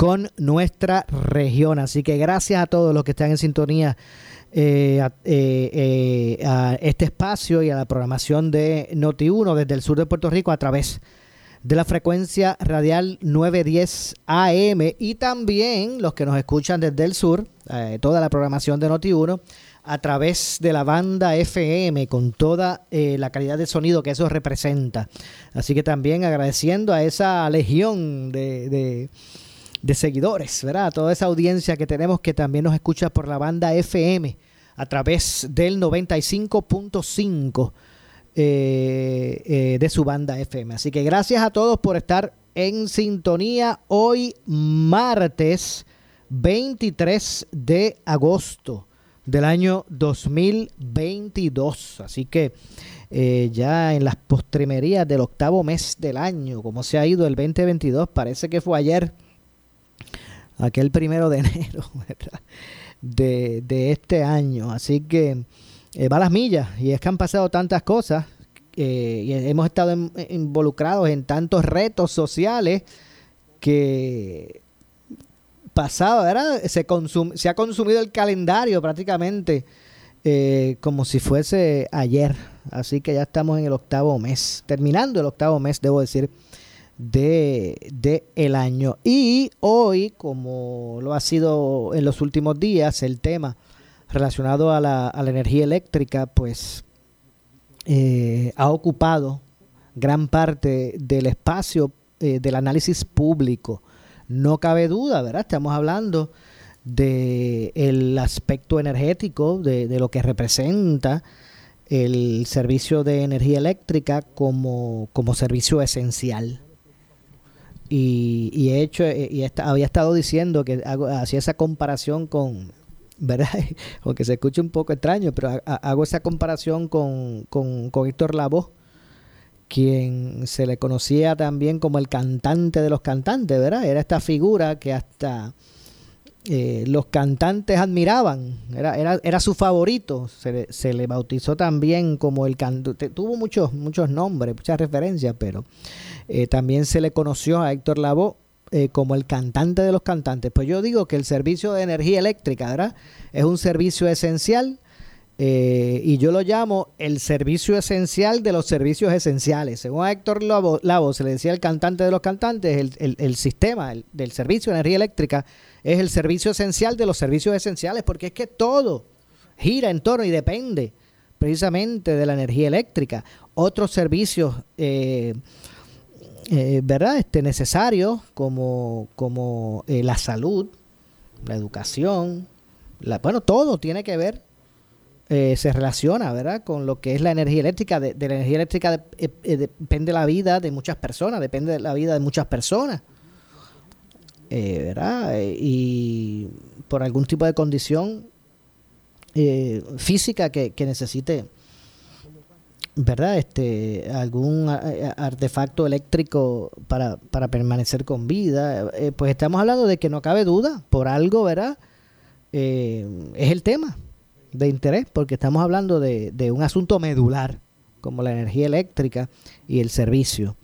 con nuestra región. Así que gracias a todos los que están en sintonía eh, a, eh, eh, a, este espacio y a la programación de Noti1 desde el sur de Puerto Rico a través de la frecuencia radial 910 AM y también los que nos escuchan desde el sur, toda la programación de Noti1 a través de la banda FM con toda la calidad de sonido que eso representa. Así que también agradeciendo a esa legión de, de seguidores, ¿verdad? Toda esa audiencia que tenemos que también nos escucha por la banda FM a través del 95.5 eh, eh, de su banda FM. Así que gracias a todos por estar en sintonía hoy martes 23 de agosto del año 2022. Así que eh, ya en las postrimerías del octavo mes del año, como se ha ido el 2022, parece que fue ayer, aquel primero de enero de, este año. Así que eh, va las millas y es que han pasado tantas cosas eh, y hemos estado en, involucrados en tantos retos sociales que pasado. Se, ha consumido el calendario prácticamente eh, como si fuese ayer. Así que ya estamos en el octavo mes, terminando el octavo mes, debo decir, de, de el año. Y hoy, como lo ha sido en los últimos días, el tema relacionado a la, a la energía eléctrica, pues eh, ha ocupado gran parte del espacio eh, del análisis público. No cabe duda, ¿verdad? Estamos hablando del el aspecto energético, de, de, lo que representa el servicio de energía eléctrica como, como servicio esencial. Y, y he hecho, y esta, había estado diciendo que hacía esa comparación con, ¿verdad? Aunque se escuche un poco extraño, pero hago esa comparación con, con, con Héctor Lavoe, quien se le conocía también como el cantante de los cantantes, ¿verdad? Era esta figura que hasta eh, los cantantes admiraban, era, era, era su favorito, se le, se le bautizó también como el cantante, tuvo muchos, muchos nombres, muchas referencias, pero eh, también se le conoció a Héctor Lavoe eh, como el cantante de los cantantes. Pues yo digo que el servicio de energía eléctrica, ¿verdad? Es un servicio esencial eh, y yo lo llamo el servicio esencial de los servicios esenciales. Según a Héctor Lavo, se le decía el cantante de los cantantes, el, el, el sistema el, del servicio de energía eléctrica es el servicio esencial de los servicios esenciales, porque es que todo gira en torno y depende precisamente de la energía eléctrica. Otros servicios eh, eh, ¿verdad? Este, necesarios como, como eh, la salud, la educación, la, bueno, todo tiene que ver, eh, se relaciona, ¿verdad? Con lo que es la energía eléctrica. De, de la energía eléctrica de, eh, depende la vida de muchas personas, depende de la vida de muchas personas, ¿verdad? y por algún tipo de condición física que, que necesite ¿verdad? Este, algún artefacto eléctrico para, para permanecer con vida. Eh, pues estamos hablando de que no cabe duda, por algo, ¿verdad? Eh, es el tema de interés, porque estamos hablando de, de, un asunto medular, como la energía eléctrica y el servicio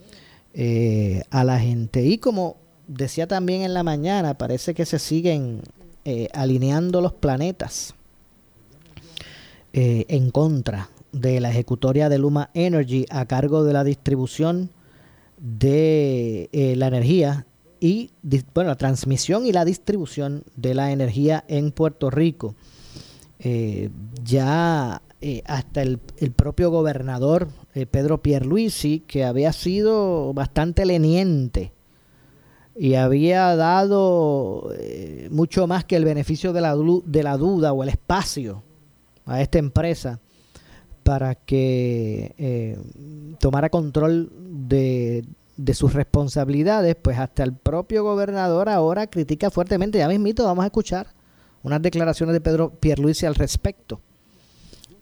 eh, a la gente. Y como decía también en la mañana, parece que se siguen eh, alineando los planetas en contra de la ejecutoria de Luma Energy a cargo de la distribución de eh, la energía y bueno, la transmisión y la distribución de la energía en Puerto Rico. Eh, ya eh, hasta el, propio gobernador eh, Pedro Pierluisi, que había sido bastante leniente y había dado eh, mucho más que el beneficio de la, de la duda o el espacio a esta empresa para que tomara control de, de sus responsabilidades, pues hasta el propio gobernador ahora critica fuertemente. Ya mismito vamos a escuchar unas declaraciones de Pedro Pierluisi al respecto.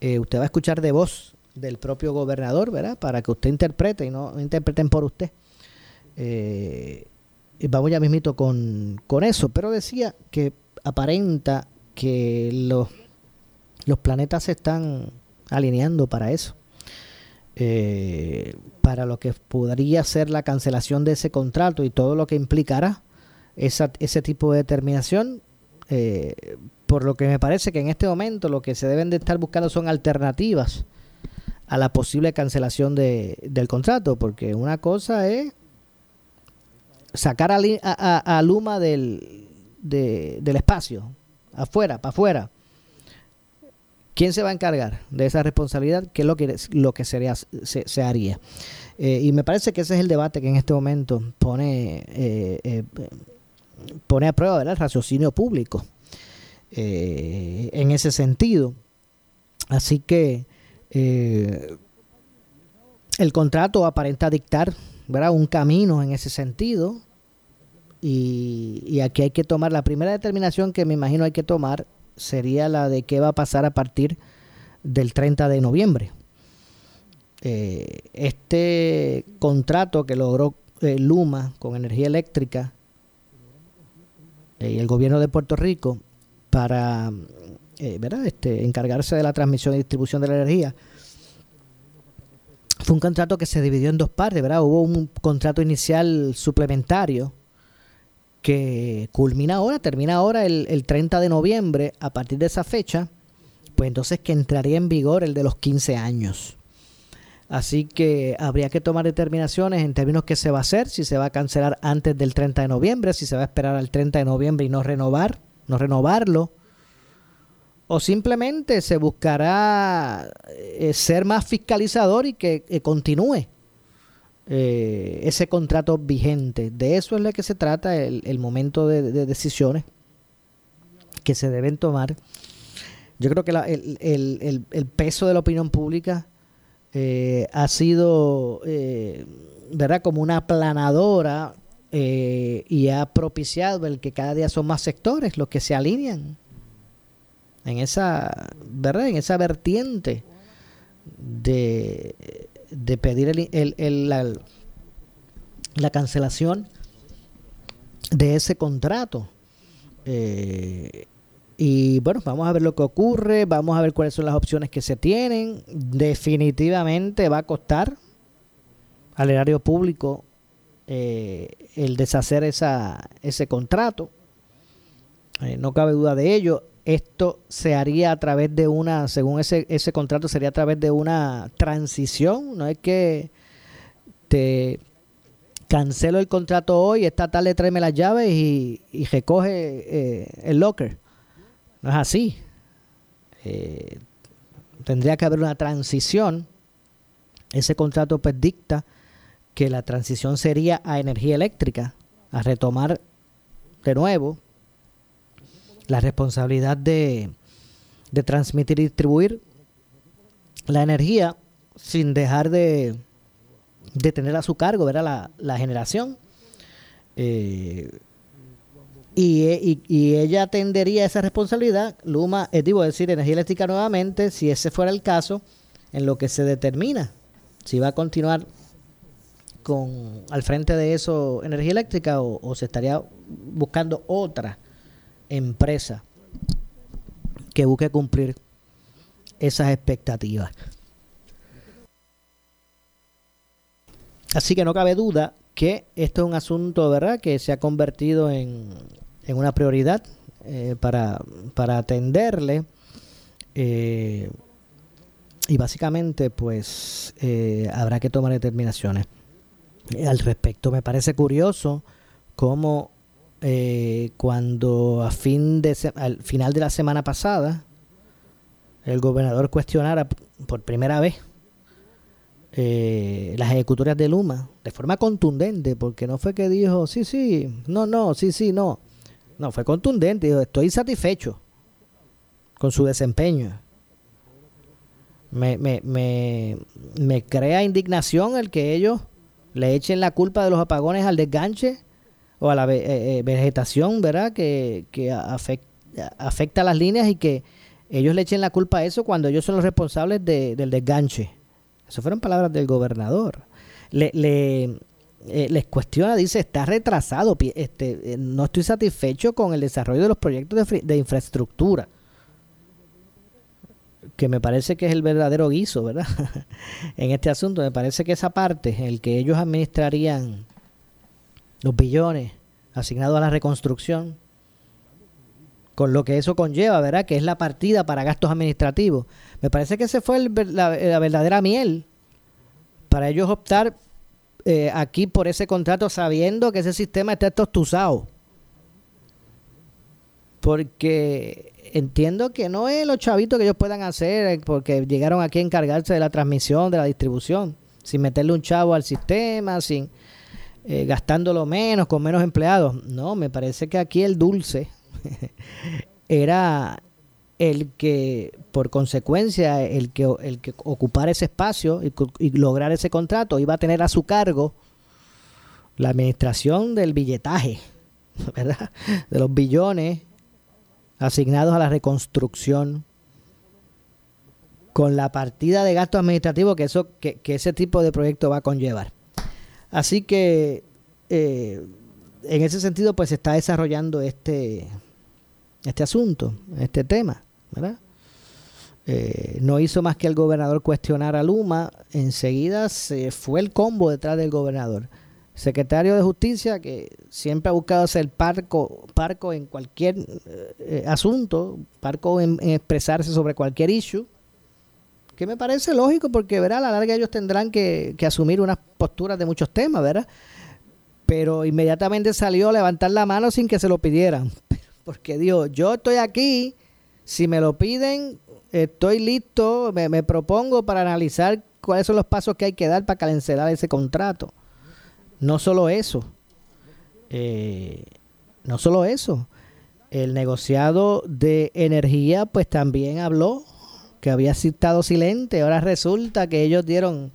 Eh, usted va a escuchar de voz del propio gobernador, ¿verdad? Para que usted interprete y no interpreten por usted. Eh, vamos ya mismito con, con eso, pero decía que aparenta que los, los planetas se están alineando para eso. Eh, para lo que podría ser la cancelación de ese contrato y todo lo que implicará esa, ese tipo de determinación, eh, por lo que me parece que en este momento lo que se deben de estar buscando son alternativas a la posible cancelación de, del contrato, porque una cosa es sacar a, Luma del, del espacio, afuera, para afuera. ¿Quién se va a encargar de esa responsabilidad? ¿Qué es lo que, lo que sería, se, haría? Eh, y me parece que ese es el debate que en este momento pone, eh, pone a prueba el raciocinio público. Eh, en ese sentido. Así que eh, el contrato aparenta dictar ¿verdad? un camino en ese sentido. Y, aquí hay que tomar, la primera determinación que me imagino hay que tomar sería la de qué va a pasar a partir del 30 de noviembre. Eh, este contrato que logró Luma con energía eléctrica y el gobierno de Puerto Rico para eh, ¿verdad? Este, encargarse de la transmisión y distribución de la energía. Fue un contrato que se dividió en dos partes, ¿verdad? Hubo un contrato inicial suplementario que culmina ahora, termina ahora el, el 30 de noviembre. A partir de esa fecha, pues entonces que entraría en vigor el de los 15 años. Así que habría que tomar determinaciones en términos que se va a hacer, si se va a cancelar antes del 30 de noviembre, si se va a esperar al 30 de noviembre y no renovar no renovarlo, o simplemente se buscará eh, ser más fiscalizador y que continúe eh, ese contrato vigente. De eso es lo que se trata el, momento de, decisiones que se deben tomar. Yo creo que el, peso de la opinión pública eh, ha sido, ¿verdad?, como una aplanadora y ha propiciado el que cada día son más sectores los que se alinean en esa, ¿verdad? En esa vertiente de, de pedir el, el, la, la, cancelación de ese contrato. Eh, y bueno, vamos a ver lo que ocurre, vamos a ver cuáles son las opciones que se tienen. Definitivamente va a costar al erario público eh, el deshacer esa, ese contrato. Eh, no cabe duda de ello. Esto se haría a través de una, según ese, ese contrato, sería a través de una transición. No es que te cancelo el contrato hoy, esta tarde tráeme las llaves y, y recoge eh, el locker. No es así. tendría que haber una transición. Ese contrato pues dicta que la transición sería a energía eléctrica, a retomar de nuevo la responsabilidad de, de transmitir y distribuir la energía sin dejar de, de tener a su cargo La, la generación. Eh, y, y, ella atendería esa responsabilidad, Luma, es digo, decir, energía eléctrica nuevamente, si ese fuera el caso, en lo que se determina si va a continuar con al frente de eso energía eléctrica o, se estaría buscando otra empresa que busque cumplir esas expectativas. Así que no cabe duda que esto es un asunto, ¿verdad?, que se ha convertido en, en una prioridad eh, para, para atenderle. Eh, y básicamente, pues, eh, habrá que tomar determinaciones al respecto. Me parece curioso cómo eh, cuando a fin de al final de la semana pasada el gobernador cuestionara por primera vez eh, las ejecutorias de Luma de forma contundente, porque no fue que dijo, sí, sí, no, no, sí, sí, no. No, fue contundente, dijo, estoy satisfecho con su desempeño. Me, me, me, me crea indignación el que ellos le echen la culpa de los apagones al desganche o a la eh, eh, vegetación, ¿verdad? Que, que afecta, afecta las líneas y que ellos le echen la culpa a eso cuando ellos son los responsables del desganche. Esas fueron palabras del gobernador. Le, eh, les cuestiona, dice, está retrasado, este, no estoy satisfecho con el desarrollo de los proyectos de, de infraestructura que me parece que es el verdadero guiso, ¿verdad? en este asunto, me parece que esa parte, el que ellos administrarían los billones asignados a la reconstrucción, con lo que eso conlleva, ¿verdad? Que es la partida para gastos administrativos. Me parece que ese fue la, verdadera miel para ellos optar eh, aquí por ese contrato sabiendo que ese sistema está tostuzado. Porque entiendo que no es los chavitos que ellos puedan hacer eh, porque llegaron aquí a encargarse de la transmisión, de la distribución, sin meterle un chavo al sistema, sin eh, gastándolo menos, con menos empleados. No, me parece que aquí el dulce era el que, por consecuencia, el que, el que ocupar ese espacio y, y lograr ese contrato iba a tener a su cargo la administración del billetaje, ¿verdad? De los billones asignados a la reconstrucción con la partida de gastos administrativos que, eso, que, ese tipo de proyecto va a conllevar. Así que eh, en ese sentido pues se está desarrollando este, este asunto, este tema, ¿verdad? Eh, no hizo más que el gobernador cuestionar a Luma, enseguida se fue el combo detrás del gobernador secretario de Justicia que siempre ha buscado ser parco, parco en cualquier eh, asunto, parco en, expresarse sobre cualquier issue, que me parece lógico porque, verá, a la larga ellos tendrán que, asumir unas posturas de muchos temas, ¿verdad? Pero inmediatamente salió a levantar la mano sin que se lo pidieran, porque dijo, yo estoy aquí, si me lo piden, estoy listo, me, propongo para analizar cuáles son los pasos que hay que dar para cancelar ese contrato. No solo eso, eh, no solo eso, el negociado de energía pues también habló que había estado silente, ahora resulta que ellos dieron,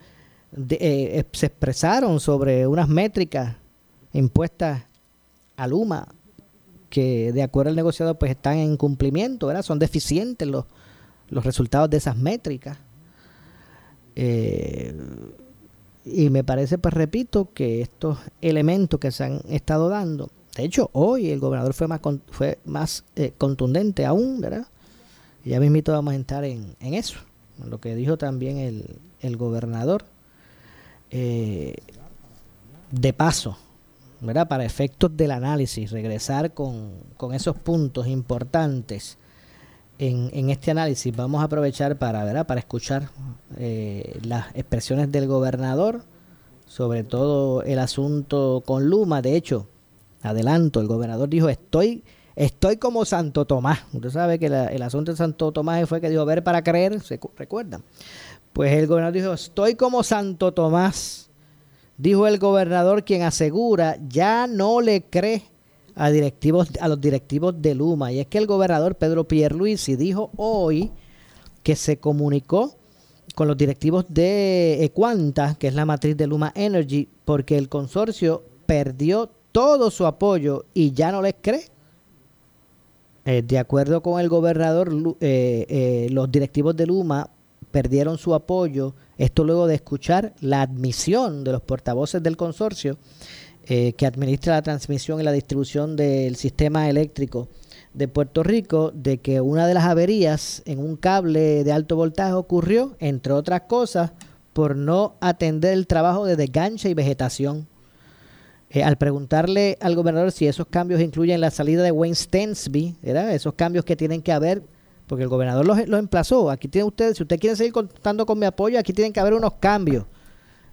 eh, se expresaron sobre unas métricas impuestas a Luma que de acuerdo al negociado pues están en cumplimiento, ¿verdad? Son deficientes los, los resultados de esas métricas. Eh, y me parece, pues repito, que estos elementos que se han estado dando, de hecho, hoy el gobernador fue más, fue más eh, contundente aún, ¿verdad? Ya mismito vamos a entrar en, en eso, lo que dijo también el, el gobernador. Eh, de paso, ¿verdad? Para efectos del análisis, regresar con, con esos puntos importantes en, este análisis vamos a aprovechar para, ¿verdad? para escuchar eh, las expresiones del gobernador, sobre todo el asunto con Luma. De hecho, adelanto, el gobernador dijo, estoy, estoy como Santo Tomás. Usted sabe que el asunto de Santo Tomás fue que dijo, ver para creer, ¿se recuerdan? Pues el gobernador dijo, estoy como Santo Tomás. Dijo el gobernador quien asegura, ya no le cree a directivos a los directivos de Luma y es que el gobernador Pedro Pierluisi dijo hoy que se comunicó con los directivos de Equanta, que es la matriz de Luma Energy, porque el consorcio perdió todo su apoyo y ya no les cree. Eh, de acuerdo con el gobernador, eh, eh, los directivos de Luma perdieron su apoyo, esto luego de escuchar la admisión de los portavoces del consorcio que administra la transmisión y la distribución del sistema eléctrico de Puerto Rico, de que una de las averías en un cable de alto voltaje ocurrió, entre otras cosas, por no atender el trabajo de desganche y vegetación. Eh, al preguntarle al gobernador si esos cambios incluyen la salida de Wayne Stensby, esos cambios que tienen que haber, porque el gobernador los, emplazó, aquí tienen ustedes, si ustedes quieren seguir contando con mi apoyo, aquí tienen que haber unos cambios.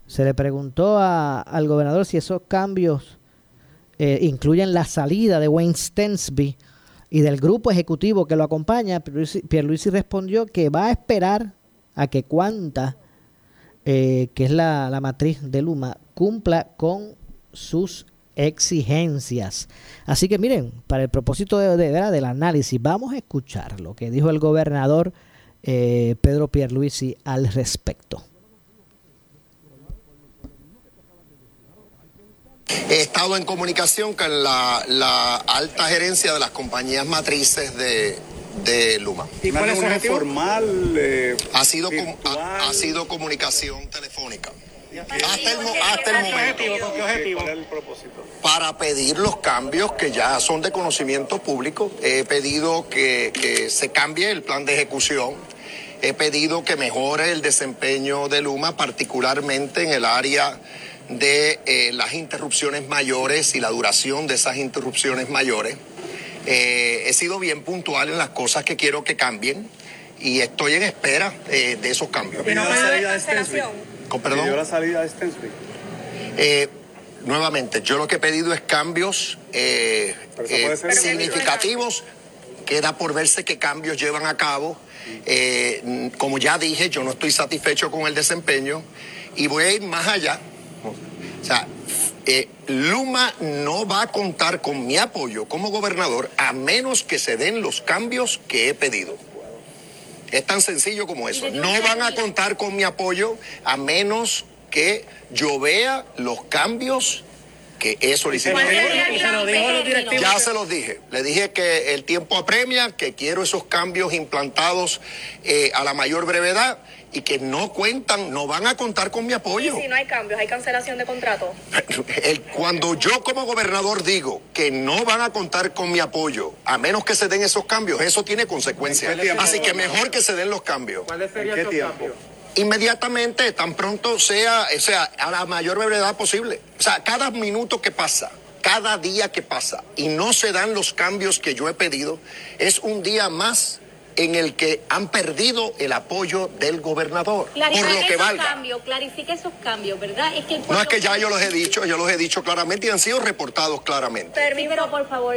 Se le preguntó al gobernador si esos cambios eh, incluyen la salida de Wayne Stensby y del grupo ejecutivo que lo acompaña, Pierluisi, respondió que va a esperar a que Cuanta, eh, que es la, la matriz de Luma, cumpla con sus exigencias. Así que miren, para el propósito de, del análisis, vamos a escuchar lo que dijo el gobernador eh, Pedro Pierluisi al respecto. He estado en comunicación con la, alta gerencia de las compañías matrices de, Luma. ¿Y cuál es el formal? Eh, ha, sido ha, sido comunicación telefónica. Hasta el, hasta el momento. el propósito? Para pedir los cambios que ya son de conocimiento público. He pedido que, que se cambie el plan de ejecución. He pedido que mejore el desempeño de Luma, particularmente en el área de eh, las interrupciones mayores y la duración de esas interrupciones mayores. Eh, he sido bien puntual en las cosas que quiero que cambien y estoy en espera eh, de esos cambios. ¿Pidió la salida Stensby? ¿Perdón? la salida de nuevamente, yo lo que he pedido es cambios significativos. Queda por verse qué cambios llevan a cabo. como ya dije, yo no estoy satisfecho con el desempeño y voy a ir más allá o sea, eh, Luma no va a contar con mi apoyo como gobernador a menos que se den los cambios que he pedido. Es tan sencillo como eso. No van a contar con mi apoyo a menos que yo vea los cambios que he solicitado. Ya se los dije. Le dije que el tiempo apremia, que quiero esos cambios implantados eh, a la mayor brevedad y que no cuentan, no van a contar con mi apoyo. Y si no hay cambios, hay cancelación de contrato. cuando yo como gobernador digo que no van a contar con mi apoyo, a menos que se den esos cambios, eso tiene consecuencias. Así que mejor que se den los cambios. ¿Cuáles serían esos cambios? Inmediatamente, tan pronto sea, o sea, a la mayor brevedad posible. O sea, cada minuto que pasa, cada día que pasa y no se dan los cambios que yo he pedido, es un día más en el que han perdido el apoyo del gobernador. por lo que valga. Cambios, clarifique esos cambios, ¿verdad? Es que no es que ya yo los he dicho, yo los he dicho claramente y han sido reportados claramente. Pero por favor,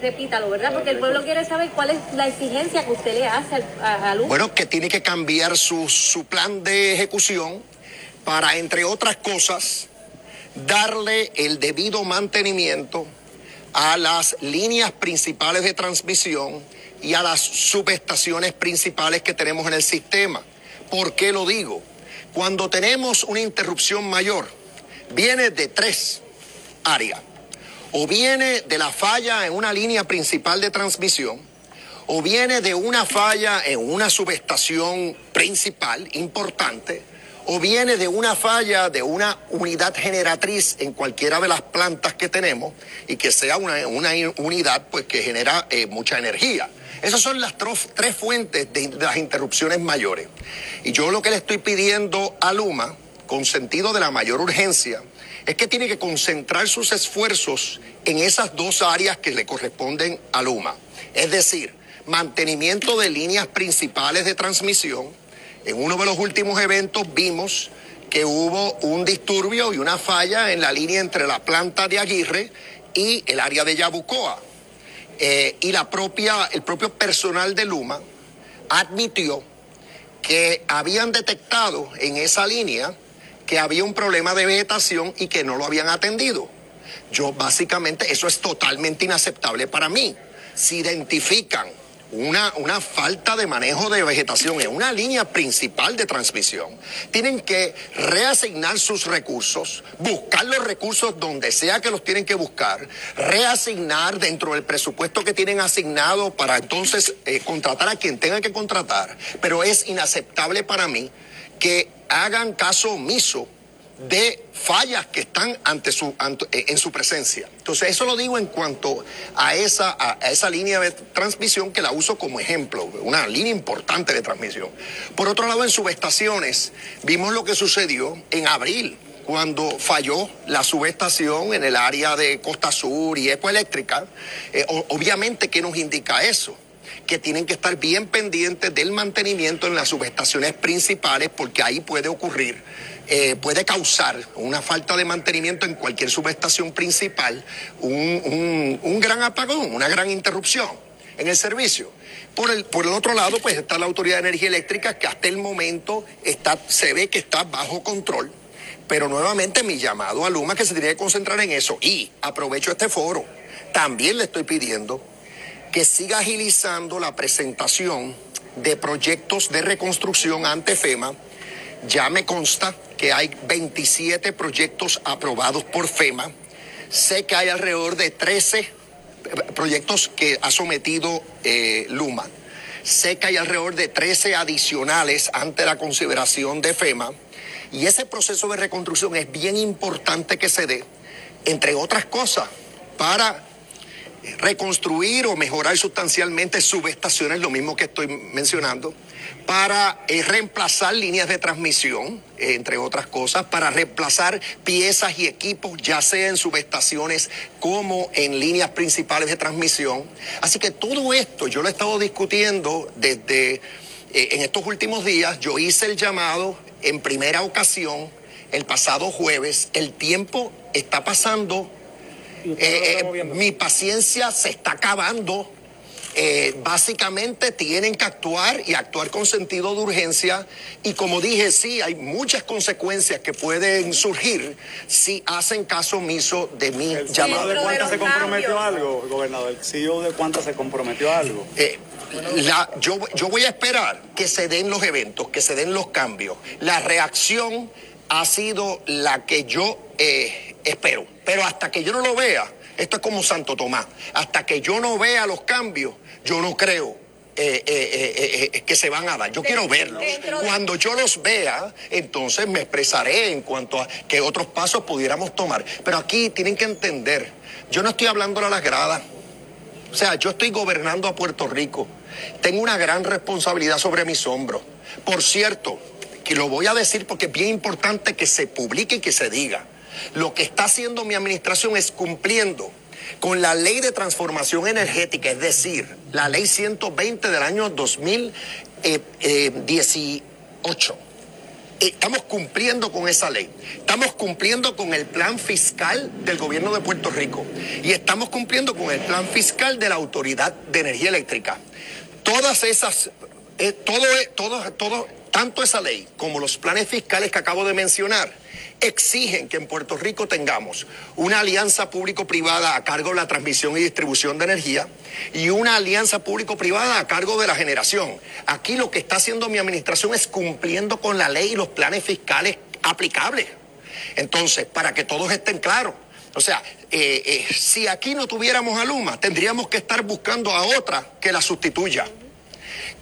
repítalo, ¿verdad? Porque el pueblo quiere saber cuál es la exigencia que usted le hace al, a, Bueno, que tiene que cambiar su, su plan de ejecución para, entre otras cosas, darle el debido mantenimiento a las líneas principales de transmisión y a las subestaciones principales que tenemos en el sistema. ¿Por qué lo digo? Cuando tenemos una interrupción mayor, viene de tres áreas. O viene de la falla en una línea principal de transmisión, o viene de una falla en una subestación principal importante, o viene de una falla de una unidad generatriz en cualquiera de las plantas que tenemos y que sea una, unidad pues que genera eh, mucha energía. Esas son las tres fuentes de, las interrupciones mayores. Y yo lo que le estoy pidiendo a Luma, con sentido de la mayor urgencia, es que tiene que concentrar sus esfuerzos en esas dos áreas que le corresponden a Luma. Es decir, mantenimiento de líneas principales de transmisión. En uno de los últimos eventos vimos que hubo un disturbio y una falla en la línea entre la planta de Aguirre y el área de Yabucoa. Eh, y la propia, el propio personal de Luma admitió que habían detectado en esa línea que había un problema de vegetación y que no lo habían atendido. Yo básicamente, eso es totalmente inaceptable para mí. Si identifican una, una falta de manejo de vegetación en una línea principal de transmisión. Tienen que reasignar sus recursos, buscar los recursos donde sea que los tienen que buscar, reasignar dentro del presupuesto que tienen asignado para entonces eh, contratar a quien tengan que contratar. Pero es inaceptable para mí que hagan caso omiso de fallas que están ante su, eh, en su presencia. Entonces, eso lo digo en cuanto a esa, a, esa línea de transmisión que la uso como ejemplo, una línea importante de transmisión. Por otro lado, en subestaciones, vimos lo que sucedió en abril cuando falló la subestación en el área de Costa Sur y Ecoeléctrica, eh, obviamente, ¿qué nos indica eso? que tienen que estar bien pendientes del mantenimiento en las subestaciones principales porque ahí puede ocurrir eh, puede causar una falta de mantenimiento en cualquier subestación principal, un, gran apagón, una gran interrupción. en el servicio. Por el, por el otro lado, pues está la Autoridad de Energía Eléctrica que hasta el momento está, se ve que está bajo control. Pero nuevamente mi llamado a Luma que se tiene que concentrar en eso. Y aprovecho este foro. También le estoy pidiendo que siga agilizando la presentación de proyectos de reconstrucción ante FEMA. Ya me consta que hay 27 proyectos aprobados por FEMA. Sé que hay alrededor de 13 proyectos que ha sometido eh, Luma. Sé que hay alrededor de 13 adicionales ante la consideración de FEMA. Y ese proceso de reconstrucción es bien importante que se dé, entre otras cosas, para reconstruir o mejorar sustancialmente subestaciones, lo mismo que estoy mencionando, para eh, reemplazar líneas de transmisión, eh, entre otras cosas, para reemplazar piezas y equipos, ya sea en subestaciones como en líneas principales de transmisión. Así que todo esto yo lo he estado discutiendo desde eh, en estos últimos días. Yo hice el llamado en primera ocasión el pasado jueves. El tiempo está pasando mi paciencia se está acabando. Eh, básicamente tienen que actuar y actuar con sentido de urgencia. Y como dije, sí, hay muchas consecuencias que pueden surgir si hacen caso omiso de mi llamado. ¿De cuántas se comprometió algo, gobernador? ¿El CEO de cuántas se comprometió algo? yo, yo voy a esperar que se den los eventos, que se den los cambios. La reacción ha sido la que yo espero. Pero hasta que yo no lo vea, esto es como Santo Tomás, hasta que yo no vea los cambios, yo no creo eh, eh, eh, que se van a dar. Yo quiero verlos. Cuando yo los vea, entonces me expresaré en cuanto a qué otros pasos pudiéramos tomar. Pero aquí tienen que entender, yo no estoy hablando a las gradas. O sea, yo estoy gobernando a Puerto Rico. Tengo una gran responsabilidad sobre mis hombros. Por cierto, que lo voy a decir porque es bien importante que se publique y que se diga. Lo que está haciendo mi administración es cumpliendo con la ley de transformación energética, es decir, la ley 120 del año 2018. Estamos cumpliendo con esa ley. Estamos cumpliendo con el plan fiscal del gobierno de Puerto Rico. Y estamos cumpliendo con el plan fiscal de la Autoridad de Energía Eléctrica. Todas esas, eh, todo, todo, todo, tanto esa ley como los planes fiscales que acabo de mencionar, exigen que en Puerto Rico tengamos una alianza público-privada a cargo de la transmisión y distribución de energía y una alianza público-privada a cargo de la generación. Aquí lo que está haciendo mi administración es cumpliendo con la ley y los planes fiscales aplicables. Entonces, para que todos estén claros, o sea, eh, eh, si aquí no tuviéramos a Luma, tendríamos que estar buscando a otra que la sustituya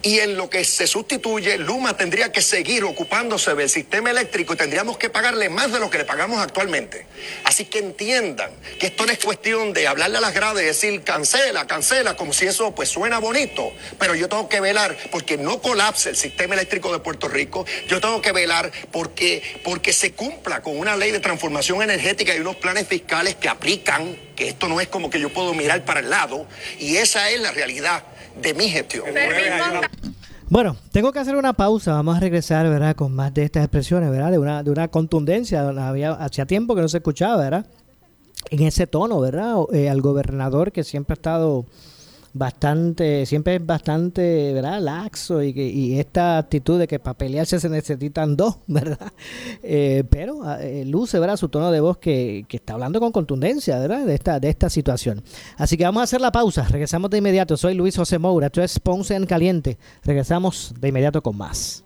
y en lo que se sustituye, Luma tendría que seguir ocupándose del sistema eléctrico y tendríamos que pagarle más de lo que le pagamos actualmente. Así que entiendan que esto no es cuestión de hablarle a las gradas y decir cancela, cancela, como si eso pues suena bonito, pero yo tengo que velar porque no colapse el sistema eléctrico de Puerto Rico, yo tengo que velar porque, porque se cumpla con una ley de transformación energética y unos planes fiscales que aplican, que esto no es como que yo puedo mirar para el lado, y esa es la realidad de mi gestión. Bueno, tengo que hacer una pausa. Vamos a regresar, ¿verdad? Con más de estas expresiones, ¿verdad? De una, de una contundencia. Había, hacía tiempo que no se escuchaba, ¿verdad? En ese tono, ¿verdad? Eh, al gobernador que siempre ha estado bastante, siempre es bastante, ¿verdad? Laxo y, que, y esta actitud de que para pelearse se necesitan dos, ¿verdad? Eh, pero ah, eh, luce, ¿verdad? Su tono de voz que, que, está hablando con contundencia, ¿verdad? De esta, de esta situación. Así que vamos a hacer la pausa, regresamos de inmediato. Soy Luis José Moura, esto es Ponce en Caliente. Regresamos de inmediato con más.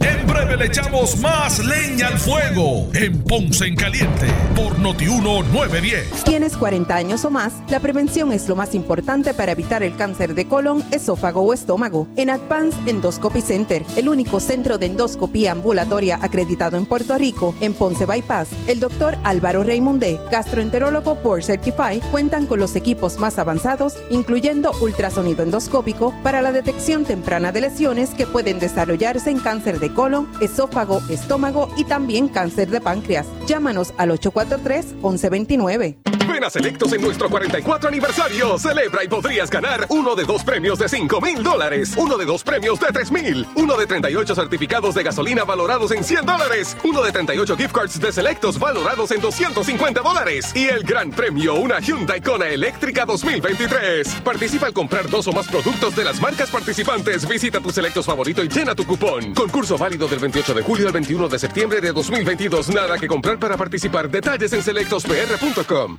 En breve le echamos más leña al fuego en Ponce en Caliente por Notiuno 910. Tienes 40 años o más, la prevención es lo más importante para evitar el cáncer de colon, esófago o estómago. En Advance Endoscopy Center, el único centro de endoscopía ambulatoria acreditado en Puerto Rico, en Ponce Bypass, el doctor Álvaro Raymondé, gastroenterólogo por Certify, cuentan con los equipos más avanzados, incluyendo ultrasonido endoscópico para la detección temprana de lesiones que pueden desarrollarse en cáncer de colon, esófago, estómago y también cáncer de páncreas. Llámanos al 843-1129. Ven a Selectos en nuestro 44 aniversario. Celebra y podrías ganar uno de dos premios de 5 mil dólares, uno de dos premios de 3 mil, uno de 38 certificados de gasolina valorados en 100 dólares, uno de 38 gift cards de Selectos valorados en 250 dólares y el gran premio, una Hyundai Kona eléctrica 2023. Participa al comprar dos o más productos de las marcas participantes. Visita tu Selectos favorito y llena tu cupón. Concurso válido del 28 de julio al 21 de septiembre de 2022. Nada que comprar para participar. Detalles en selectospr.com.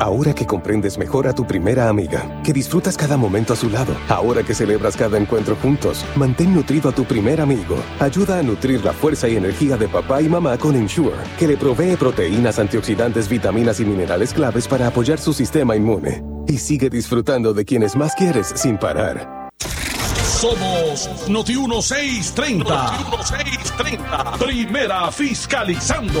Ahora que comprendes mejor a tu primera amiga, que disfrutas cada momento a su lado, ahora que celebras cada encuentro juntos, mantén nutrido a tu primer amigo. Ayuda a nutrir la fuerza y energía de papá y mamá con Ensure, que le provee proteínas, antioxidantes, vitaminas y minerales claves para apoyar su sistema inmune. Y sigue disfrutando de quienes más quieres sin parar. Somos Noti 1630. Noti 1630. Primera fiscalizando.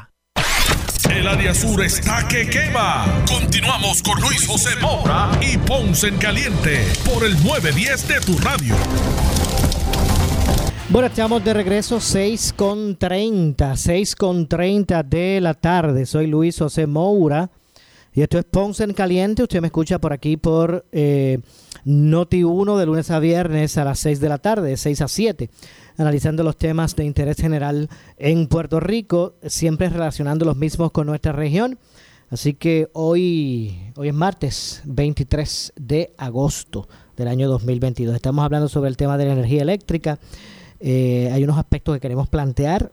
El área sur está que quema. Continuamos con Luis José Moura y Ponce en Caliente por el 910 de tu radio. Bueno, estamos de regreso 6 con 30, 6 con 30 de la tarde. Soy Luis José Moura y esto es Ponce en Caliente. Usted me escucha por aquí por eh, Noti 1 de lunes a viernes a las 6 de la tarde, de 6 a 7 analizando los temas de interés general en Puerto Rico, siempre relacionando los mismos con nuestra región. Así que hoy, hoy es martes 23 de agosto del año 2022. Estamos hablando sobre el tema de la energía eléctrica. Eh, hay unos aspectos que queremos plantear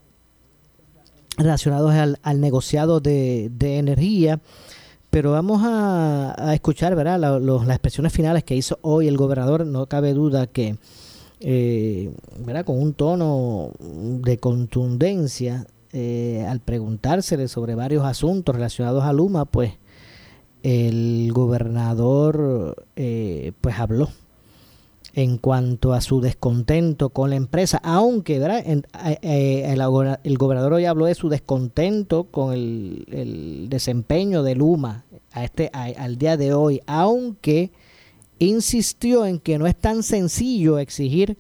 relacionados al, negociado de, energía, pero vamos a, escuchar ¿verdad? las expresiones finales que hizo hoy el gobernador. No cabe duda que eh, con un tono de contundencia eh, al preguntársele sobre varios asuntos relacionados a Luma, pues el gobernador eh, pues habló en cuanto a su descontento con la empresa, aunque ¿verdad? Eh, el, gobernador hoy habló de su descontento con el, desempeño de Luma a este, al día de hoy, aunque insistió en que no es tan sencillo exigir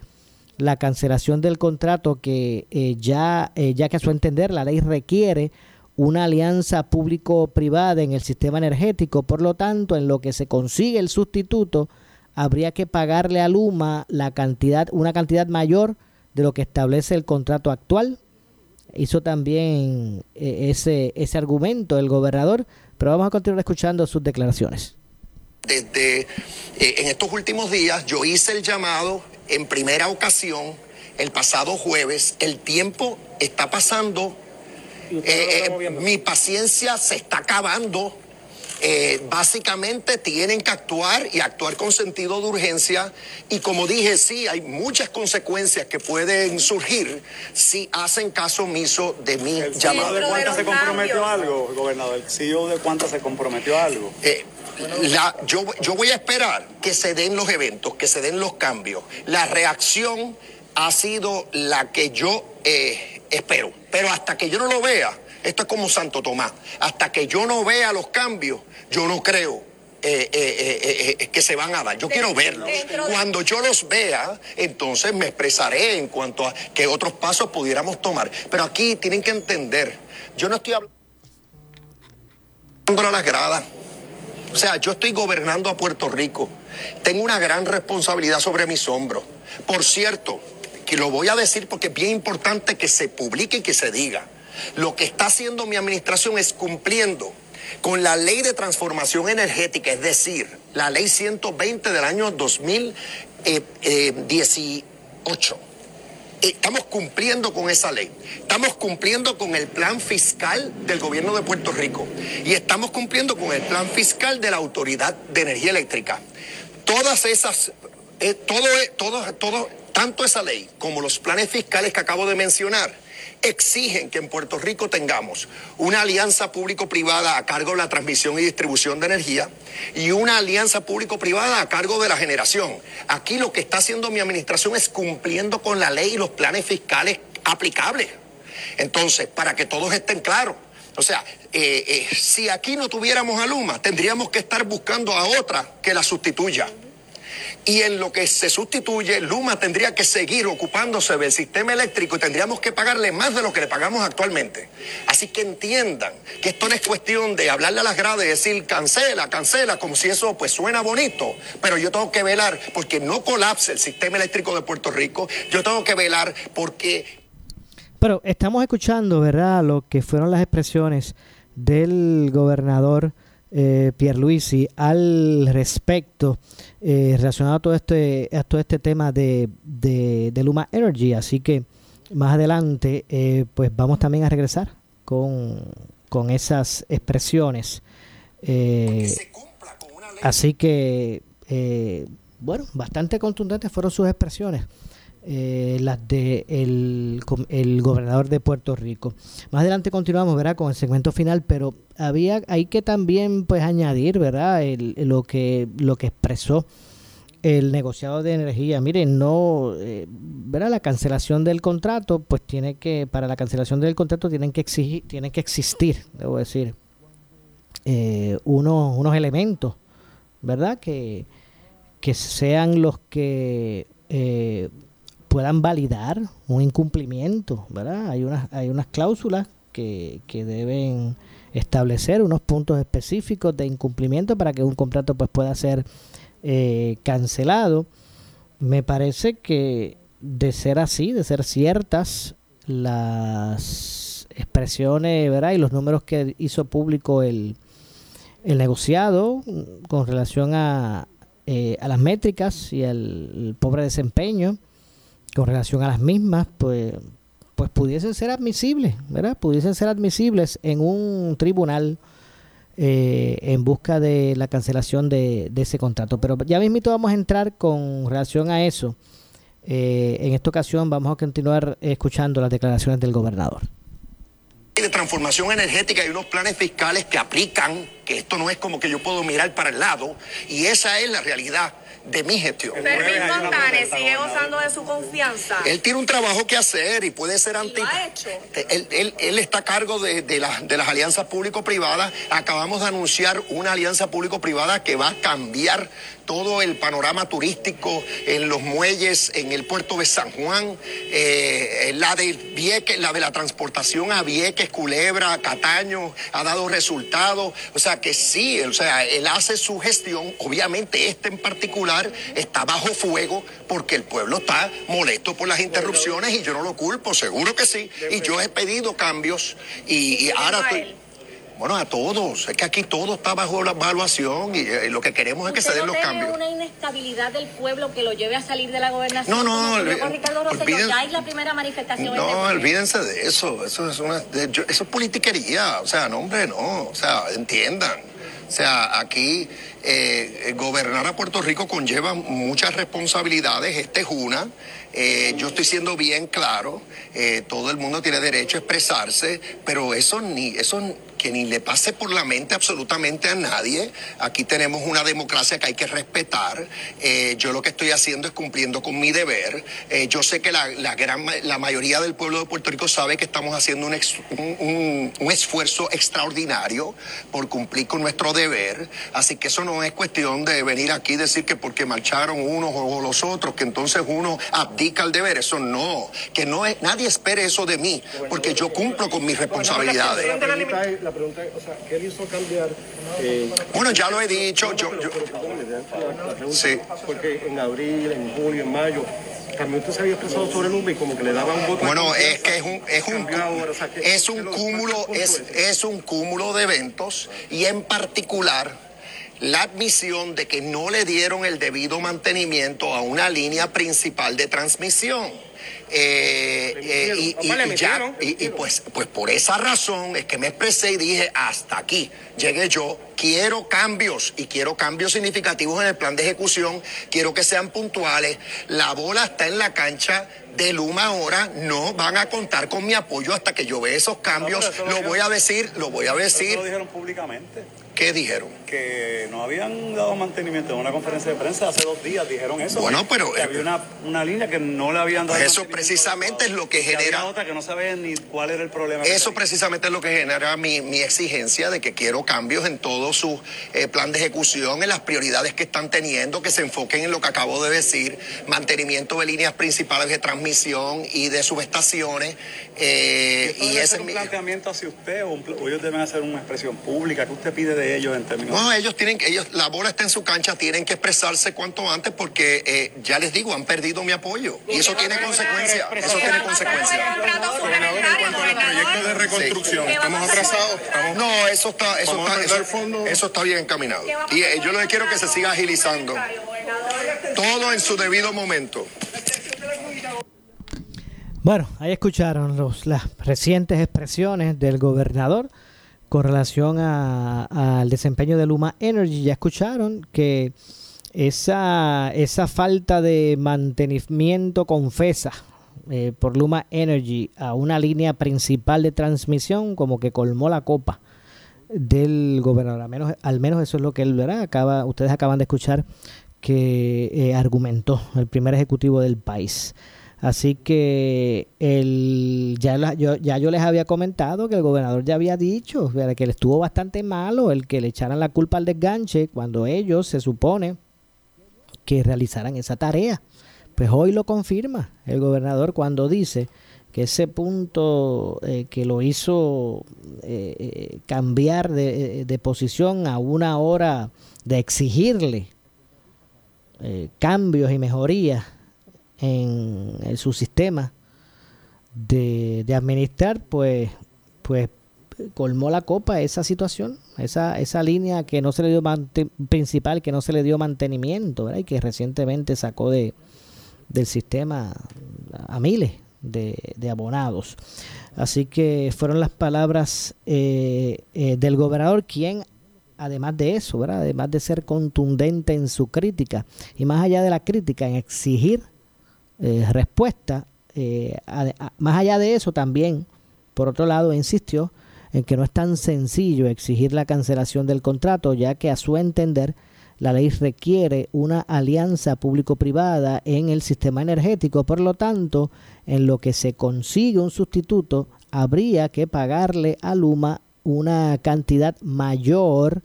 la cancelación del contrato que eh, ya, eh, ya que a su entender la ley requiere una alianza público-privada en el sistema energético, por lo tanto, en lo que se consigue el sustituto, habría que pagarle a Luma la cantidad, una cantidad mayor de lo que establece el contrato actual. Hizo también eh, ese, ese argumento el gobernador, pero vamos a continuar escuchando sus declaraciones desde eh, en estos últimos días yo hice el llamado en primera ocasión el pasado jueves. El tiempo está pasando. Eh, eh, mi paciencia se está acabando. Básicamente tienen que actuar y actuar con sentido de urgencia. Y como dije, sí, hay muchas consecuencias que pueden surgir si hacen caso omiso de mi llamado. ¿De cuánto se comprometió algo, gobernador? ¿El CEO de cuánto se comprometió algo? La, yo, yo voy a esperar que se den los eventos, que se den los cambios. La reacción ha sido la que yo eh, espero. Pero hasta que yo no lo vea, esto es como Santo Tomás, hasta que yo no vea los cambios, yo no creo eh, eh, eh, que se van a dar. Yo quiero verlos. Cuando yo los vea, entonces me expresaré en cuanto a qué otros pasos pudiéramos tomar. Pero aquí tienen que entender, yo no estoy hablando a las gradas. O sea, yo estoy gobernando a Puerto Rico. Tengo una gran responsabilidad sobre mis hombros. Por cierto, que lo voy a decir porque es bien importante que se publique y que se diga. Lo que está haciendo mi administración es cumpliendo con la ley de transformación energética, es decir, la ley 120 del año 2018. Estamos cumpliendo con esa ley. Estamos cumpliendo con el plan fiscal del gobierno de Puerto Rico. Y estamos cumpliendo con el plan fiscal de la Autoridad de Energía Eléctrica. Todas esas, eh, todo, todo, todo, tanto esa ley como los planes fiscales que acabo de mencionar, exigen que en Puerto Rico tengamos una alianza público-privada a cargo de la transmisión y distribución de energía y una alianza público-privada a cargo de la generación. Aquí lo que está haciendo mi administración es cumpliendo con la ley y los planes fiscales aplicables. Entonces, para que todos estén claros. O sea, eh, eh, si aquí no tuviéramos a Luma, tendríamos que estar buscando a otra que la sustituya y en lo que se sustituye, Luma tendría que seguir ocupándose del sistema eléctrico y tendríamos que pagarle más de lo que le pagamos actualmente. Así que entiendan que esto no es cuestión de hablarle a las gradas y decir cancela, cancela, como si eso pues suena bonito, pero yo tengo que velar porque no colapse el sistema eléctrico de Puerto Rico, yo tengo que velar porque... Pero estamos escuchando, ¿verdad?, lo que fueron las expresiones del gobernador eh, Pierluisi al respecto eh, relacionado a todo este, a todo este tema de, de, Luma Energy. Así que más adelante eh, pues vamos también a regresar con, con esas expresiones. Eh, así que, bueno, bastante contundentes fueron sus expresiones. Las de el, el, gobernador de Puerto Rico. Más adelante continuamos, ¿verdad? Con el segmento final, pero había hay que también pues añadir, ¿verdad? Lo que lo que expresó el negociado de energía. Miren, no, eh, ¿verdad? La cancelación del contrato, pues tiene que para la cancelación del contrato tienen que exigir, tienen que existir, debo decir, eh, unos unos elementos, ¿verdad? Que que sean los que eh, puedan validar un incumplimiento, ¿verdad? Hay unas hay unas cláusulas que, que deben establecer unos puntos específicos de incumplimiento para que un contrato pues pueda ser eh, cancelado. Me parece que de ser así, de ser ciertas las expresiones ¿verdad? y los números que hizo público el, el negociado con relación a, eh, a las métricas y al pobre desempeño con relación a las mismas, pues pues pudiesen ser admisibles, ¿verdad? Pudiesen ser admisibles en un tribunal eh, en busca de la cancelación de, ese contrato. Pero ya mismito vamos a entrar con relación a eso. Eh, en esta ocasión vamos a continuar escuchando las declaraciones del gobernador de transformación energética y unos planes fiscales que aplican, que esto no es como que yo puedo mirar para el lado, y esa es la realidad de mi gestión. Fermín Montanes sigue gozando de su confianza. Él tiene un trabajo que hacer y puede ser anti. Él, él, está a cargo de, de, de las alianzas público-privadas. Acabamos de anunciar una alianza público-privada que va a cambiar todo el panorama turístico en los muelles, en el puerto de San Juan, eh, la de Vieques, la de la transportación a Vieques, Culebra, Cataño, ha dado resultados. O sea que sí, o sea, él hace su gestión. Obviamente este en particular está bajo fuego porque el pueblo está molesto por las interrupciones y yo no lo culpo, seguro que sí. Y yo he pedido cambios y, y ahora estoy... Bueno, a todos. Es que aquí todo está bajo la evaluación y, eh, lo que queremos es que se den los cambios. una inestabilidad del pueblo que lo lleve a salir de la gobernación? No, no. Ya hay la primera manifestación. No, este olvídense de eso. Eso es, una, eso es politiquería. O sea, no, hombre, no. O sea, entiendan. O sea, aquí eh, gobernar a Puerto Rico conlleva muchas responsabilidades, esta es una. Eh, yo estoy siendo bien claro, eh, todo el mundo tiene derecho a expresarse, pero eso ni, eso que ni le pase por la mente absolutamente a nadie. Aquí tenemos una democracia que hay que respetar. Eh, yo lo que estoy haciendo es cumpliendo con mi deber. Eh, yo sé que la, la gran, la mayoría del pueblo de Puerto Rico sabe que estamos haciendo un, ex- un- un- un esfuerzo extraordinario por cumplir con nuestro deber. Así que eso no es cuestión de venir aquí y decir que porque marcharon unos o los otros, que entonces uno abdica el deber. Eso no. Que no es, nadie espere eso de mí, porque yo cumplo con mis responsabilidades. La pregunta o sea, ¿qué le hizo cambiar? eh, Bueno, ya lo he dicho, yo, yo- Sí. porque en abril, en julio, en mayo, también usted se había expresado sobre Luma y como que le daba un voto. Bueno, es que es un, es un, es un cúmulo, ¿cuál es, el es un cúmulo de eventos y en particular la admisión de que no le dieron el debido mantenimiento a una línea principal de transmisión. Eh, eh, y, ya- y- pues, pues por esa razón es que me expresé y dije hasta aquí llegué yo quiero cambios y quiero cambios significativos en el plan de ejecución quiero que sean puntuales. La bola está en la cancha de Luma ahora no van a contar con mi apoyo hasta que yo vea esos cambios. No, lo voy a decir lo voy a decir lo dijeron públicamente, ¿qué dijeron? Que no habían dado mantenimiento en una conferencia de prensa hace dos días, dijeron eso. Bueno, pero, que eh, había una, una línea que no le habían dado Pues eso precisamente es lo que genera otra que no sabía ni cuál era el problema. Eso precisamente es lo que genera mi, mi exigencia de que quiero cambios en todo su eh, plan de ejecución, en las prioridades que están teniendo, que se enfoquen en lo que acabo de decir, mantenimiento de líneas principales de transmisión y de subestaciones. eh, ¿Esto y ese es un mi... planteamiento hacia usted o, un o ellos deben hacer una expresión pública? ¿Qué usted pide de ellos en términos No, ellos tienen que, ellos, la bola está en su cancha, tienen que expresarse cuanto antes porque eh, ya les digo, han perdido mi apoyo. Y eso tiene consecuencias, eso tiene consecuencias. proyecto de reconstrucción. Estamos atrasados. Estamos, No, eso está, eso está, eso, fondos. eso está bien encaminado. Y eh, yo lo que quiero es que se siga agilizando. Todo en su debido momento. Bueno, ahí escucharon los, las recientes expresiones del gobernador con relación al desempeño de Luma Energy. Ya escucharon que esa, esa falta de mantenimiento confesa eh, por Luma Energy a una línea principal de transmisión como que colmó la copa del gobernador. Al menos, al menos eso es lo que él verá. Acaba, ustedes acaban de escuchar que eh, argumentó el primer ejecutivo del país. Así que el, ya, yo, ya yo les había comentado que el gobernador ya había dicho que le estuvo bastante malo el que le echaran la culpa al desganche cuando ellos se supone que realizaran esa tarea. Pues hoy lo confirma el gobernador cuando dice que ese punto eh, que lo hizo eh, eh, cambiar de, posición a una hora de exigirle cambios y mejorías en, su sistema de, de administrar, pues, pues colmó la copa esa situación, esa, esa línea que no se le dio principal, que no se le dio mantenimiento, y que recientemente sacó de, del sistema a miles de, de abonados. Así que fueron las palabras eh, eh, del gobernador quien además de eso, ¿verdad? además de ser contundente en su crítica y más allá de la crítica en exigir eh, respuesta, eh, ade- a- más allá de eso también, por otro lado, insistió en que no es tan sencillo exigir la cancelación del contrato, ya que a su entender la ley requiere una alianza público-privada en el sistema energético, por lo tanto, en lo que se consigue un sustituto, habría que pagarle a Luma una cantidad mayor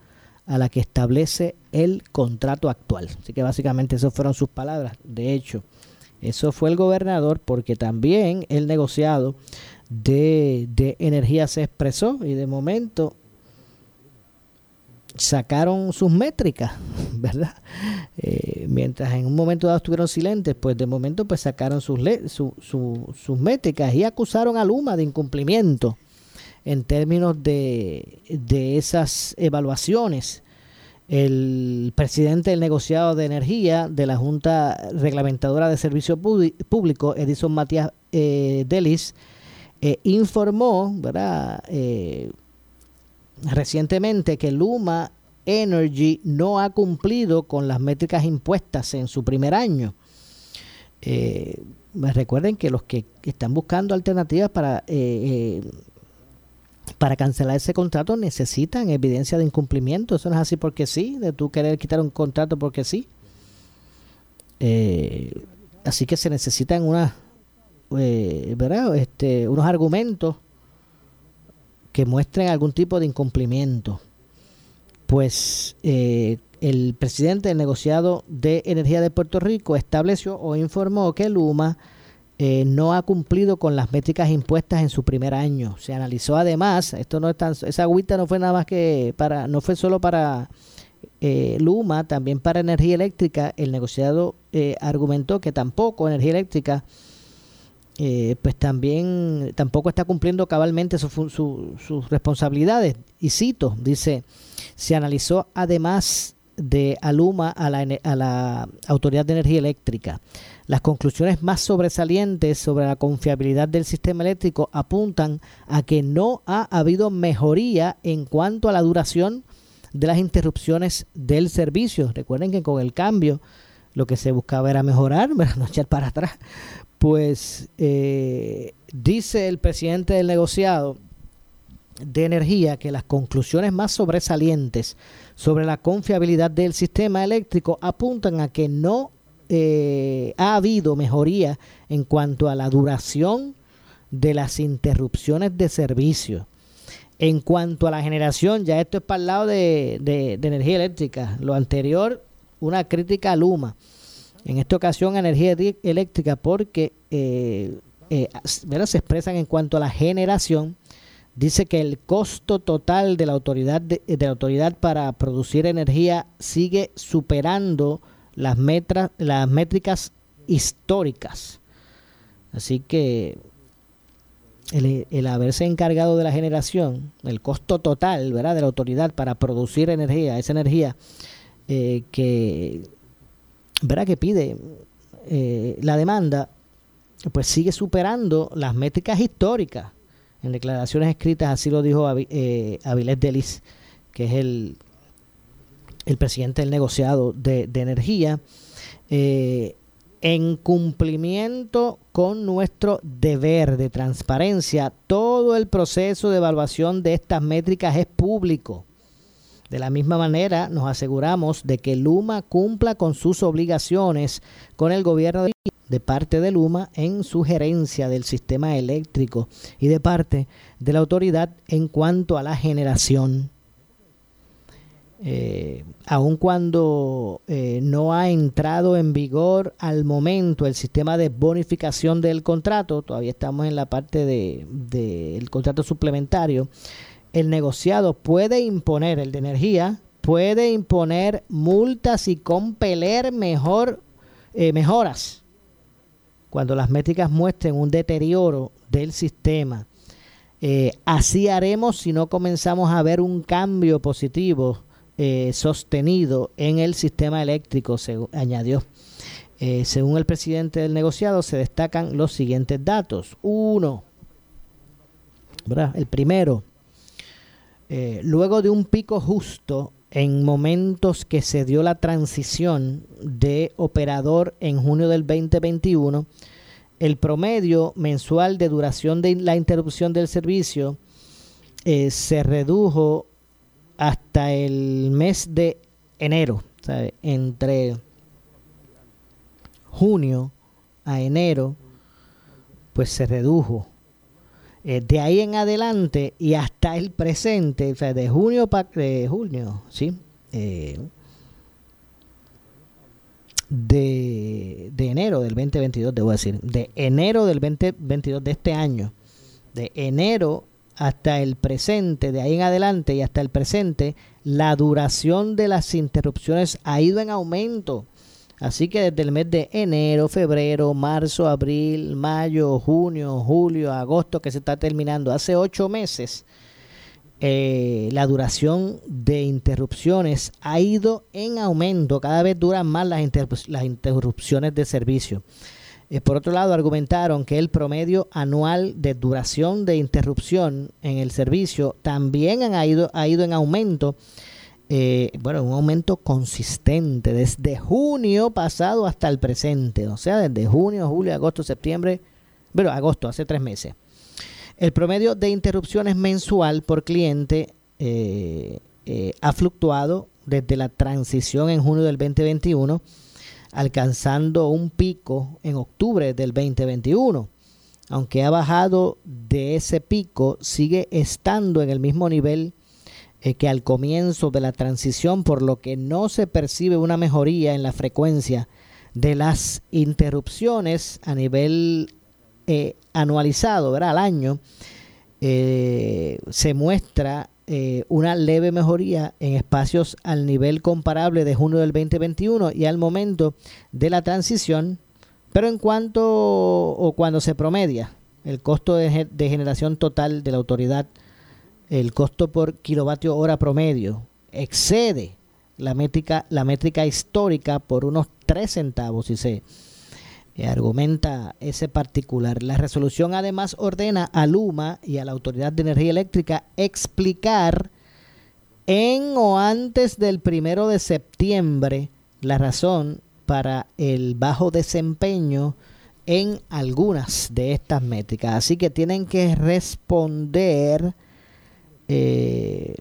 a la que establece el contrato actual. Así que básicamente esas fueron sus palabras. De hecho, eso fue el gobernador porque también el negociado de, de energía se expresó y de momento sacaron sus métricas, ¿verdad? Eh, mientras en un momento dado estuvieron silentes, pues de momento pues sacaron sus, le- su- su- sus métricas y acusaron a Luma de incumplimiento en términos de, de esas evaluaciones. El presidente del negociado de energía de la Junta Reglamentadora de Servicio Público, Edison Matías eh, Delis, eh, informó. Eh, recientemente que Luma Energy no ha cumplido con las métricas impuestas en su primer año. Eh, recuerden que los que están buscando alternativas para eh, para cancelar ese contrato necesitan evidencia de incumplimiento. Eso no es así porque sí, de tú querer quitar un contrato porque sí. así que se necesitan una, ¿verdad? Este, unos argumentos que muestren algún tipo de incumplimiento. Pues eh, el presidente del negociado de energía de Puerto Rico estableció o informó que Luma eh, no ha cumplido con las métricas impuestas en su primer año. Se analizó además, esto no es tan, esa agüita no fue nada más que para, no fue solo para eh, Luma, también para energía eléctrica. El negociado argumentó que tampoco energía eléctrica eh, pues también tampoco está cumpliendo cabalmente sus responsabilidades. Y cito, dice, se analizó además de Aluma a la, a la Autoridad de Energía Eléctrica. Las conclusiones más sobresalientes sobre la confiabilidad del sistema eléctrico apuntan a que no ha habido mejoría en cuanto a la duración de las interrupciones del servicio. Recuerden que con el cambio lo que se buscaba era mejorar, no echar para atrás pues eh, dice el presidente del negociado de energía que las conclusiones más sobresalientes sobre la confiabilidad del sistema eléctrico apuntan a que no eh, ha habido mejoría en cuanto a la duración de las interrupciones de servicio. En cuanto a la generación, ya esto es para el lado de, de energía eléctrica. Lo anterior, una crítica a Luma en esta ocasión energía eléctrica porque eh, eh, se expresan en cuanto a la generación dice que el costo total de la autoridad de, la autoridad para producir energía sigue superando las metras las métricas históricas. Así que el, haberse encargado de la generación el costo total verdad de la autoridad para producir energía esa energía eh, que verá que pide eh, la demanda, pues sigue superando las métricas históricas. En declaraciones escritas así lo dijo eh, Avilés Delis, que es el, el presidente del negociado de, energía, eh, en cumplimiento con nuestro deber de transparencia, todo el proceso de evaluación de estas métricas es público de la misma manera, nos aseguramos de que Luma cumpla con sus obligaciones con el gobierno de, parte de Luma en su gerencia del sistema eléctrico y de parte de la autoridad en cuanto a la generación. Eh, aun cuando eh, no ha entrado en vigor al momento el sistema de bonificación del contrato, todavía estamos en la parte del de, contrato suplementario, el negociado puede imponer, el de energía, puede imponer multas y compeler mejor, eh, mejoras cuando las métricas muestren un deterioro del sistema. Eh, así haremos si no comenzamos a ver un cambio positivo eh, sostenido en el sistema eléctrico, se añadió. según el presidente del negociado, se destacan los siguientes datos. Uno, el primero, eh, luego de un pico justo en momentos que se dio la transición de operador en junio del 2021, el promedio mensual de duración de la interrupción del servicio eh, se redujo hasta el mes de enero, entre junio a enero, pues se redujo eh, de ahí en adelante y hasta el presente, o sea, de junio para de junio, ¿sí? Eh, de, de, enero del 2022, debo decir, de enero del 2022 de este año, de enero hasta el presente, de ahí en adelante y hasta el presente, la duración de las interrupciones ha ido en aumento. Así que desde el mes de enero, febrero, marzo, abril, mayo, junio, julio, agosto, que se está terminando, hace ocho meses, eh, la duración de interrupciones ha ido en aumento. Cada vez duran más las, las interrupciones de servicio. Por otro lado, argumentaron que el promedio anual de duración de interrupción en el servicio también ha ido, ha ido en aumento eh, bueno, un aumento consistente desde junio pasado hasta el presente, o sea, desde junio, julio, agosto, septiembre, bueno, agosto, hace tres meses. El promedio de interrupciones mensual por cliente eh, eh, ha fluctuado desde la transición en junio del 2021, alcanzando un pico en octubre del 2021. Aunque ha bajado de ese pico, sigue estando en el mismo nivel eh, que al comienzo de la transición, por lo que no se percibe una mejoría en la frecuencia de las interrupciones a nivel eh, anualizado, ¿verdad? al año, eh, se muestra una leve mejoría en espacios al nivel comparable de junio del 2021 y al momento de la transición, pero en cuanto o cuando se promedia el costo de, de generación total de la autoridad el costo por kilovatio hora promedio excede la métrica, la métrica histórica por unos 3 centavos, si se eh, argumenta ese particular. La resolución además ordena a Luma y a la Autoridad de Energía Eléctrica explicar en o antes del primero de septiembre la razón para el bajo desempeño en algunas de estas métricas. Así que tienen que responder eh,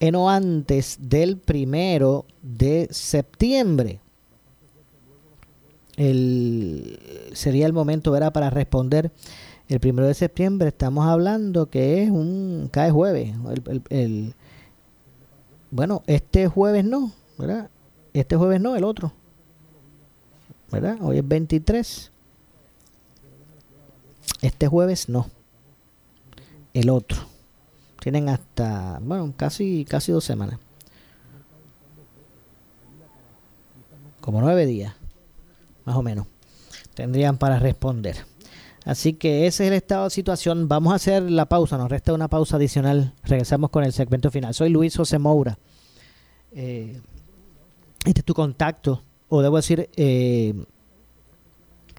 en o antes del primero de septiembre. El, sería el momento ¿verdad? para responder el primero de septiembre estamos hablando que es un cae jueves el, bueno este jueves no ¿verdad? este jueves no el otro ¿verdad? hoy es 23 este jueves no el otro. Tienen hasta, bueno, casi, casi dos semanas. Como nueve días, más o menos, tendrían para responder. Así que ese es el estado de situación. Vamos a hacer la pausa, nos resta una pausa adicional. Regresamos con el segmento final. Soy Luis José Moura. Eh, este es tu contacto, o debo decir, eh,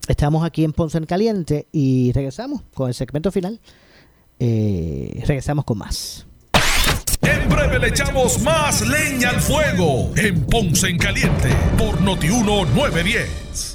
estamos aquí en Ponce en Caliente y regresamos con el segmento final. Eh, regresamos con más. En breve le echamos más leña al fuego en Ponce en Caliente por Notiuno 910.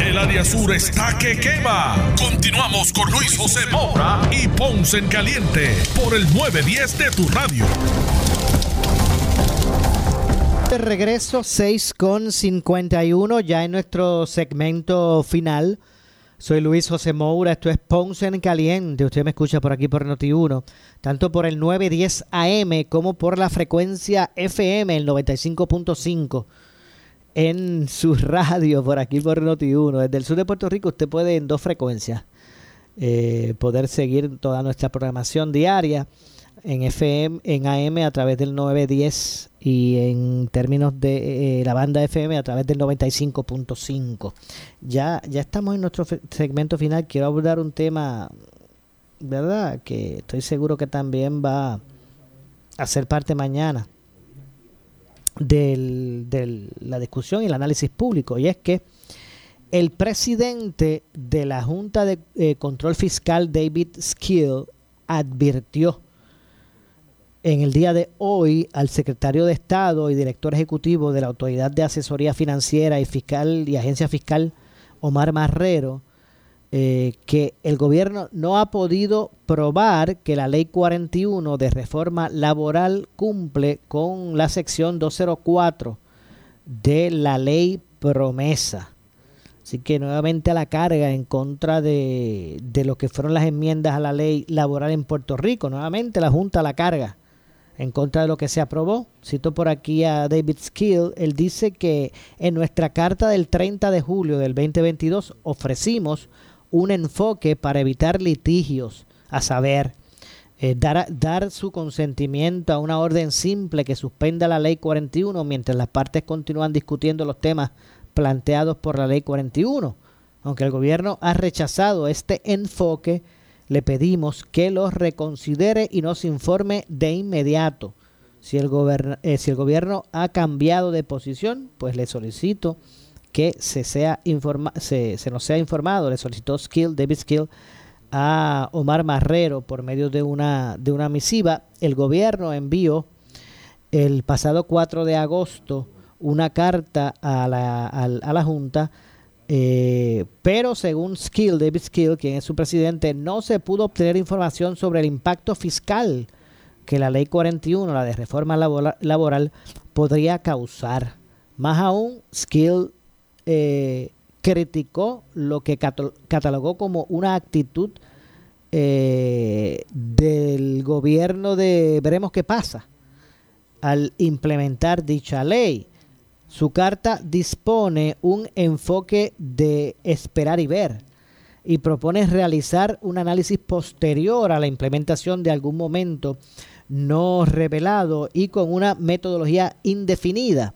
El área sur está que quema. Continuamos con Luis José Moura y Ponce en Caliente por el 910 de tu radio. De regreso 6 con 51 ya en nuestro segmento final. Soy Luis José Moura, esto es Ponce en Caliente. Usted me escucha por aquí por Noti1, tanto por el 910 AM como por la frecuencia FM, el 95.5 en su radio por aquí por Noti1. Desde el sur de Puerto Rico usted puede en dos frecuencias eh, poder seguir toda nuestra programación diaria en FM, en AM a través del 910 y en términos de eh, la banda FM a través del 95.5. Ya, ya estamos en nuestro segmento final. Quiero abordar un tema, ¿verdad? Que estoy seguro que también va a ser parte mañana de la discusión y el análisis público, y es que el presidente de la Junta de eh, Control Fiscal, David Skill, advirtió en el día de hoy al secretario de Estado y director ejecutivo de la Autoridad de Asesoría Financiera y Fiscal y Agencia Fiscal, Omar Marrero, eh, que el gobierno no ha podido probar que la ley 41 de reforma laboral cumple con la sección 204 de la ley promesa. Así que nuevamente a la carga en contra de, de lo que fueron las enmiendas a la ley laboral en Puerto Rico. Nuevamente la Junta a la carga en contra de lo que se aprobó. Cito por aquí a David Skill. Él dice que en nuestra carta del 30 de julio del 2022 ofrecimos un enfoque para evitar litigios, a saber, eh, dar, dar su consentimiento a una orden simple que suspenda la ley 41 mientras las partes continúan discutiendo los temas planteados por la ley 41. Aunque el gobierno ha rechazado este enfoque, le pedimos que lo reconsidere y nos informe de inmediato. Si el, eh, si el gobierno ha cambiado de posición, pues le solicito que se, sea informa se, se nos sea informado. Le solicitó Skill, David Skill, a Omar Marrero por medio de una, de una misiva. El gobierno envió el pasado 4 de agosto una carta a la, a, la Junta, eh, pero según Skill, David Skill, quien es su presidente, no se pudo obtener información sobre el impacto fiscal que la ley 41, la de reforma laboral, podría causar. Más aún, Skill eh, criticó lo que catalogó como una actitud eh, del gobierno de veremos qué pasa al implementar dicha ley. Su carta dispone un enfoque de esperar y ver y propone realizar un análisis posterior a la implementación de algún momento no revelado y con una metodología indefinida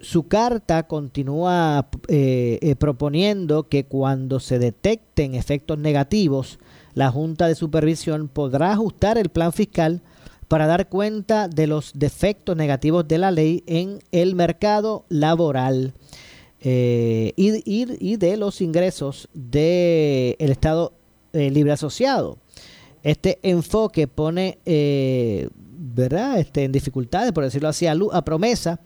su carta continúa eh, eh, proponiendo que cuando se detecten efectos negativos, la Junta de Supervisión podrá ajustar el plan fiscal para dar cuenta de los defectos negativos de la ley en el mercado laboral eh, y, de los ingresos del Estado Libre Asociado. Este enfoque pone ¿verdad? Este, en dificultades, por decirlo así, a, a promesa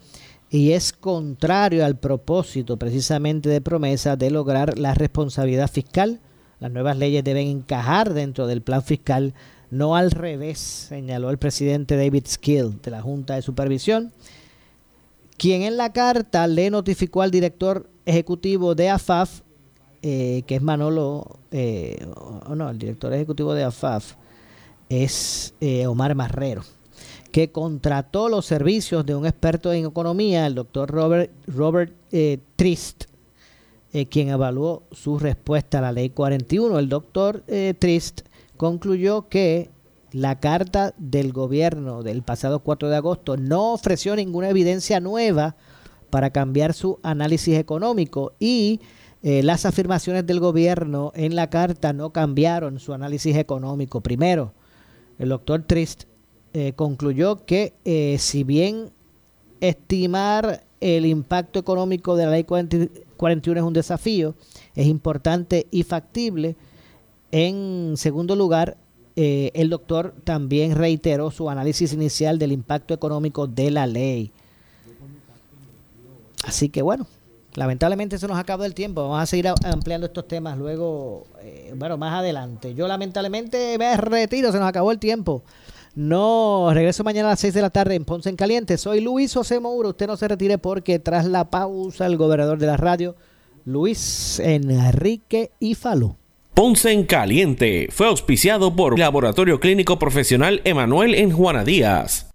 y es contrario al propósito precisamente de promesa de lograr la responsabilidad fiscal. Las nuevas leyes deben encajar dentro del plan fiscal, no al revés, señaló el presidente David Skill de la Junta de Supervisión, quien en la carta le notificó al director ejecutivo de AFAF, eh, que es Manolo, eh, no, el director ejecutivo de AFAF es eh, Omar Marrero que contrató los servicios de un experto en economía, el doctor Robert, Robert eh, Trist, eh, quien evaluó su respuesta a la ley 41. El doctor eh, Trist concluyó que la carta del gobierno del pasado 4 de agosto no ofreció ninguna evidencia nueva para cambiar su análisis económico y las afirmaciones del gobierno en la carta no cambiaron su análisis económico. Primero, el doctor Trist eh, concluyó que eh, si bien estimar el impacto económico de la ley 41 es un desafío, es importante y factible. En segundo lugar, eh, el doctor también reiteró su análisis inicial del impacto económico de la ley. Así que bueno, lamentablemente se nos acabó el tiempo. Vamos a seguir ampliando estos temas luego, bueno, más adelante. Yo lamentablemente me retiro, se nos acabó el tiempo. No, regreso mañana a las 6 de la tarde en Ponce en Caliente. Soy Luis José Moura. Usted no se retire porque tras la pausa el gobernador de la radio, Luis Enrique Ifalo. Ponce en Caliente fue auspiciado por Laboratorio Clínico Profesional Emanuel en Juana Díaz.